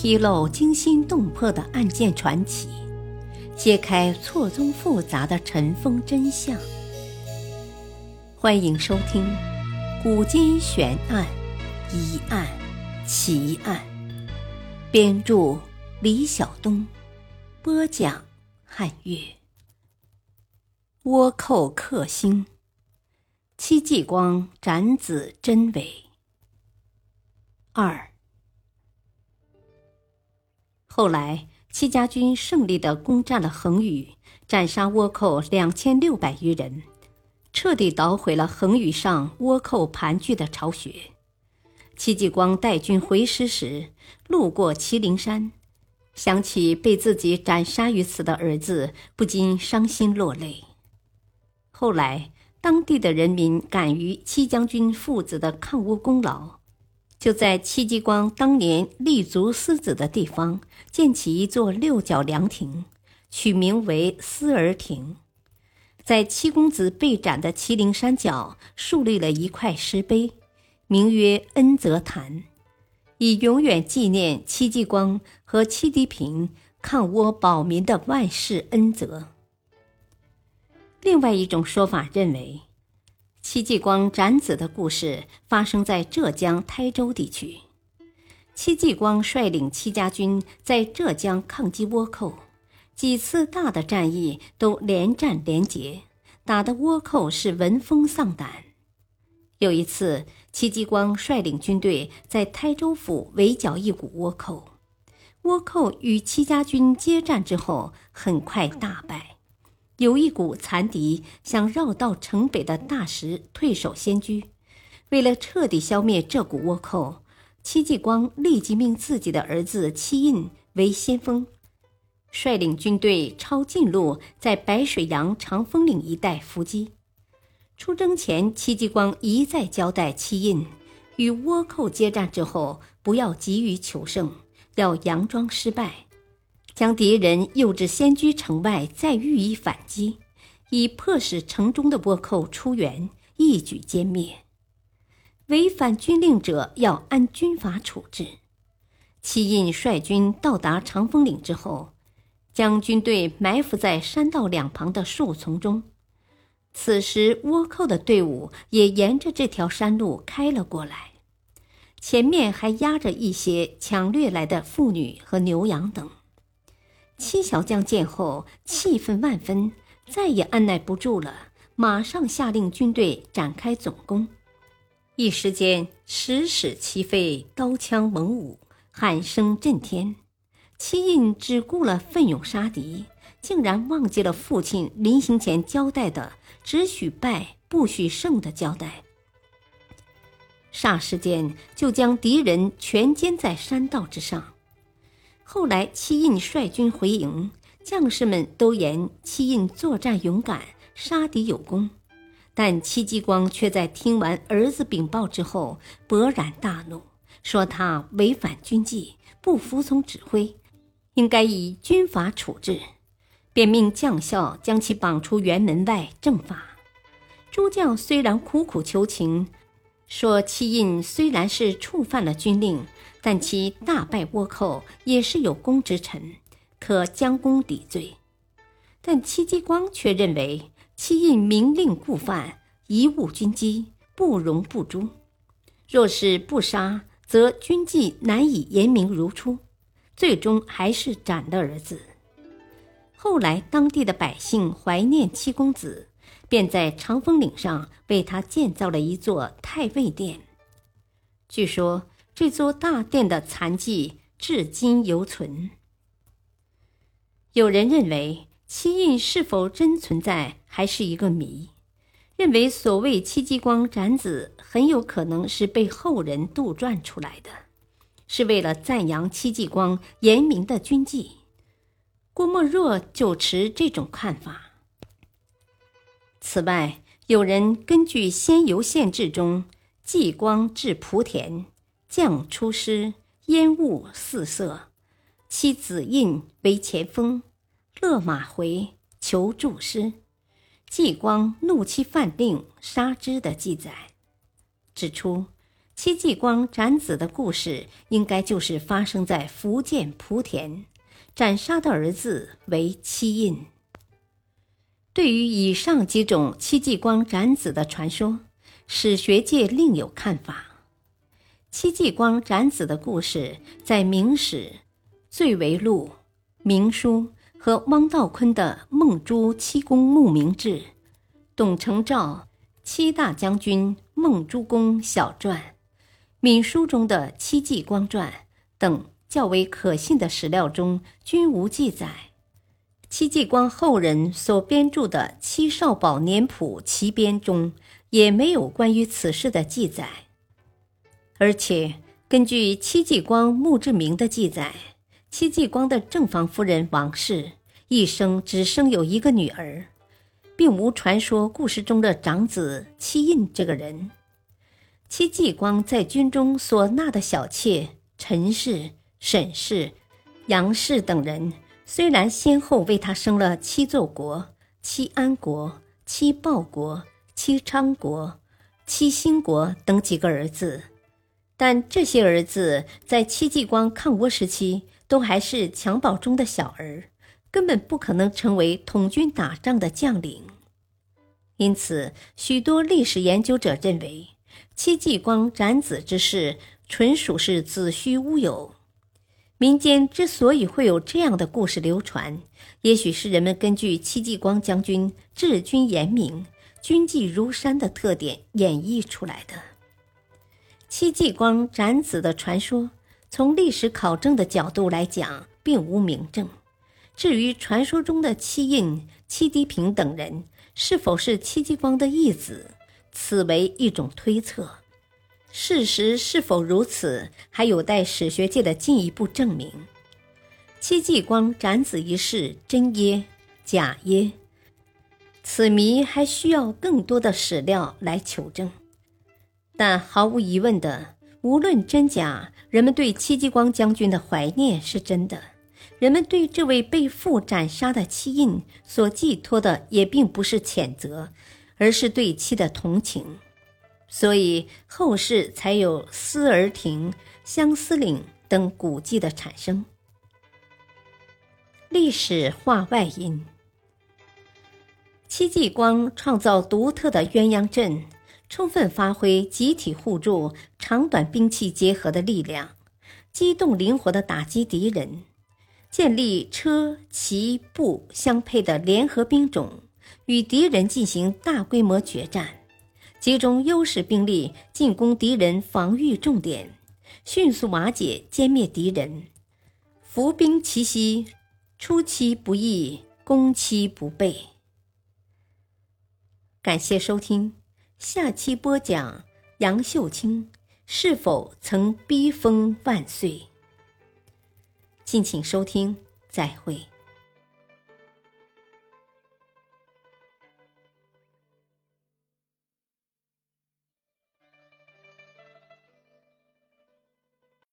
披露惊心动魄的案件传奇，揭开错综复杂的尘封真相。欢迎收听《古今悬案、疑案、奇案》，编著李晓东，播讲汉月。倭寇克星，戚继光斩子真伪。二。后来，戚家军胜利地攻占了恒宇，斩杀倭寇两千六百余人，彻底捣毁了恒宇上倭寇盘踞的巢穴。戚继光带军回师时，路过祁陵山，想起被自己斩杀于此的儿子，不禁伤心落泪。后来，当地的人民感于戚将军父子的抗倭功劳。就在戚继光当年立足思子的地方，建起一座六角凉亭，取名为思儿亭。在七公子被斩的祁陵山脚，树立了一块石碑，名曰恩泽坛，以永远纪念戚继光和戚地平抗倭保民的万世恩泽。另外一种说法认为。戚继光斩子的故事发生在浙江台州地区。戚继光率领戚家军在浙江抗击倭寇，几次大的战役都连战连捷，打得倭寇是闻风丧胆。有一次，戚继光率领军队在台州府围剿一股倭寇，倭寇与戚家军接战之后，很快大败。有一股残敌想绕道城北的大石退守仙居，为了彻底消灭这股倭寇，戚继光立即命自己的儿子戚印为先锋，率领军队抄近路，在白水洋长风岭一带伏击。出征前，戚继光一再交代戚印，与倭寇接战之后，不要急于求胜，要佯装失败。将敌人诱至仙居城外，再予以反击，以迫使城中的倭寇出援，一举歼灭。违反军令者要按军法处置。戚印率军到达长风岭之后，将军队埋伏在山道两旁的树丛中。此时，倭寇的队伍也沿着这条山路开了过来，前面还压着一些抢掠来的妇女和牛羊等。七小将见后，气愤万分，再也按耐不住了，马上下令军队展开总攻。一时间，石矢齐飞，刀枪猛舞，喊声震天。七印只顾了奋勇杀敌，竟然忘记了父亲临行前交代的“只许败，不许胜”的交代。霎时间，就将敌人全歼在山道之上。后来，戚印率军回营，将士们都言戚印作战勇敢，杀敌有功。但戚继光却在听完儿子禀报之后，勃然大怒，说他违反军纪，不服从指挥，应该以军法处置，便命将校将其绑出辕门外正法。诸将虽然苦苦求情，说戚印虽然是触犯了军令。但其大败倭寇也是有功之臣，可将功抵罪。但戚继光却认为戚胤明令故犯，贻误军机，不容不诛。若是不杀，则军纪难以严明如初。最终还是斩了儿子。后来当地的百姓怀念七公子，便在长风岭上为他建造了一座太尉殿。据说。这座大殿的残迹至今犹存。有人认为七印是否真存在还是一个谜，认为所谓戚继光斩子很有可能是被后人杜撰出来的，是为了赞扬戚继光严明的军纪。郭沫若就持这种看法。此外，有人根据《仙游县志》中继光至莆田。将出师，烟雾四射，妻子印为前锋，勒马回求助师。继光怒气犯令，杀之的记载，指出戚继光斩子的故事应该就是发生在福建莆田，斩杀的儿子为戚印。对于以上几种戚继光斩子的传说，史学界另有看法。戚继光斩子的故事在《明史》《罪为录》《明书》和汪道坤的《孟朱七公墓铭志》、董承照《七大将军孟朱公小传》、闽书中的《戚继光传》等较为可信的史料中均无记载。戚继光后人所编著的《戚少保年谱其编》中也没有关于此事的记载，而且根据戚继光墓志铭的记载，戚继光的正房夫人王氏一生只生有一个女儿，并无传说故事中的长子戚印这个人。戚继光在军中所纳的小妾陈氏、沈氏、杨氏等人。虽然先后为他生了七奏国、七安国、七报国、七昌国、七兴国等几个儿子，但这些儿子在戚继光抗倭时期都还是襁褓中的小儿，根本不可能成为统军打仗的将领。因此，许多历史研究者认为，戚继光斩子之事纯属是子虚乌有。民间之所以会有这样的故事流传，也许是人们根据戚继光将军治军严明、军纪如山的特点演绎出来的。戚继光斩子的传说，从历史考证的角度来讲，并无明证。至于传说中的戚印、戚迪平等人是否是戚继光的义子，此为一种推测。事实是否如此，还有待史学界的进一步证明。戚继光斩子一事真耶假耶，此谜还需要更多的史料来求证。但毫无疑问的，无论真假，人们对戚继光将军的怀念是真的。人们对这位被父斩杀的戚印所寄托的，也并不是谴责，而是对戚的同情。所以后世才有思儿亭、相思岭等古迹的产生。历史话外音：戚继光创造独特的鸳鸯阵，充分发挥集体互助、长短兵器结合的力量，机动灵活地打击敌人，建立车骑步相配的联合兵种，与敌人进行大规模决战。集中优势兵力进攻敌人防御重点，迅速瓦解歼灭敌人，伏兵奇袭，出其不意，攻其不备。感谢收听，下期播讲杨秀清是否曾逼疯万岁。敬请收听，再会。